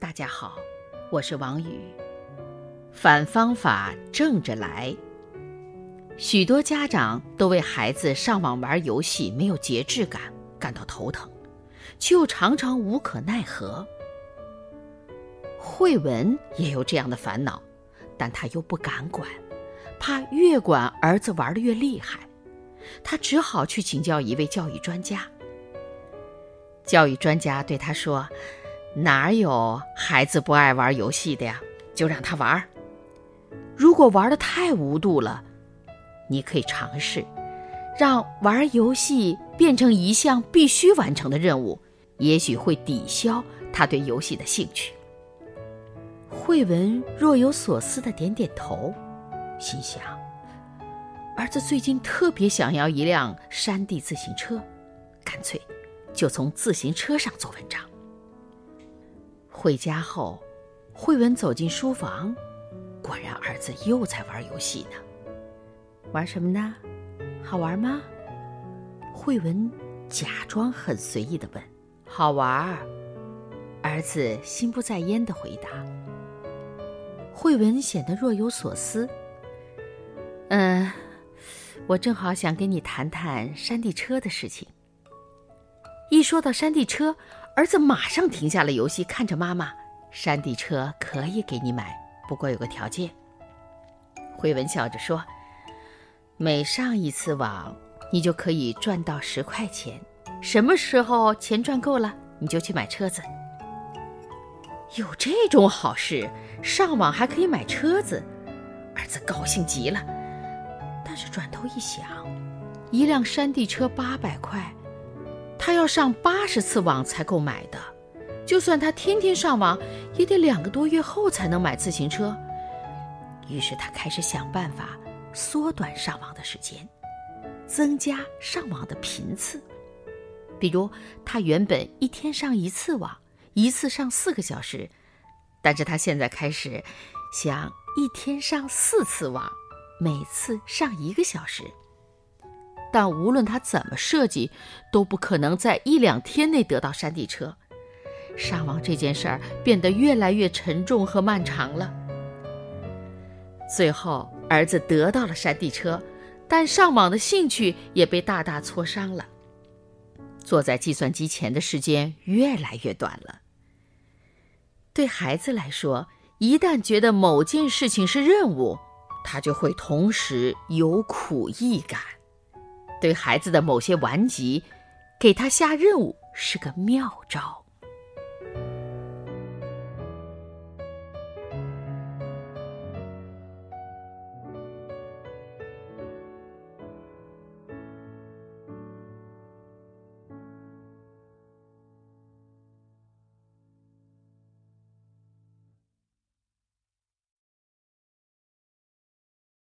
大家好，我是王宇。反方法正着来。许多家长都为孩子上网玩游戏没有节制感感到头疼，却又常常无可奈何。慧文也有这样的烦恼。但他又不敢管，怕越管儿子玩的越厉害，他只好去请教一位教育专家。教育专家对他说：“哪有孩子不爱玩游戏的呀？就让他玩。如果玩的太无度了，你可以尝试让玩游戏变成一项必须完成的任务，也许会抵消他对游戏的兴趣。”慧文若有所思的点点头，心想：儿子最近特别想要一辆山地自行车，干脆就从自行车上做文章。回家后，慧文走进书房，果然儿子又在玩游戏呢。玩什么呢？好玩吗？慧文假装很随意的问。好玩。儿儿子心不在焉的回答。慧文显得若有所思。嗯，我正好想跟你谈谈山地车的事情。一说到山地车，儿子马上停下了游戏，看着妈妈：“山地车可以给你买，不过有个条件。”慧文笑着说：“每上一次网，你就可以赚到十块钱。什么时候钱赚够了，你就去买车子。”有这种好事，上网还可以买车子，儿子高兴极了。但是转头一想，一辆山地车八百块，他要上八十次网才够买的。就算他天天上网，也得两个多月后才能买自行车。于是他开始想办法缩短上网的时间，增加上网的频次。比如，他原本一天上一次网。一次上四个小时，但是他现在开始想一天上四次网，每次上一个小时。但无论他怎么设计，都不可能在一两天内得到山地车。上网这件事儿变得越来越沉重和漫长了。最后，儿子得到了山地车，但上网的兴趣也被大大挫伤了。坐在计算机前的时间越来越短了。对孩子来说，一旦觉得某件事情是任务，他就会同时有苦役感。对孩子的某些顽疾，给他下任务是个妙招。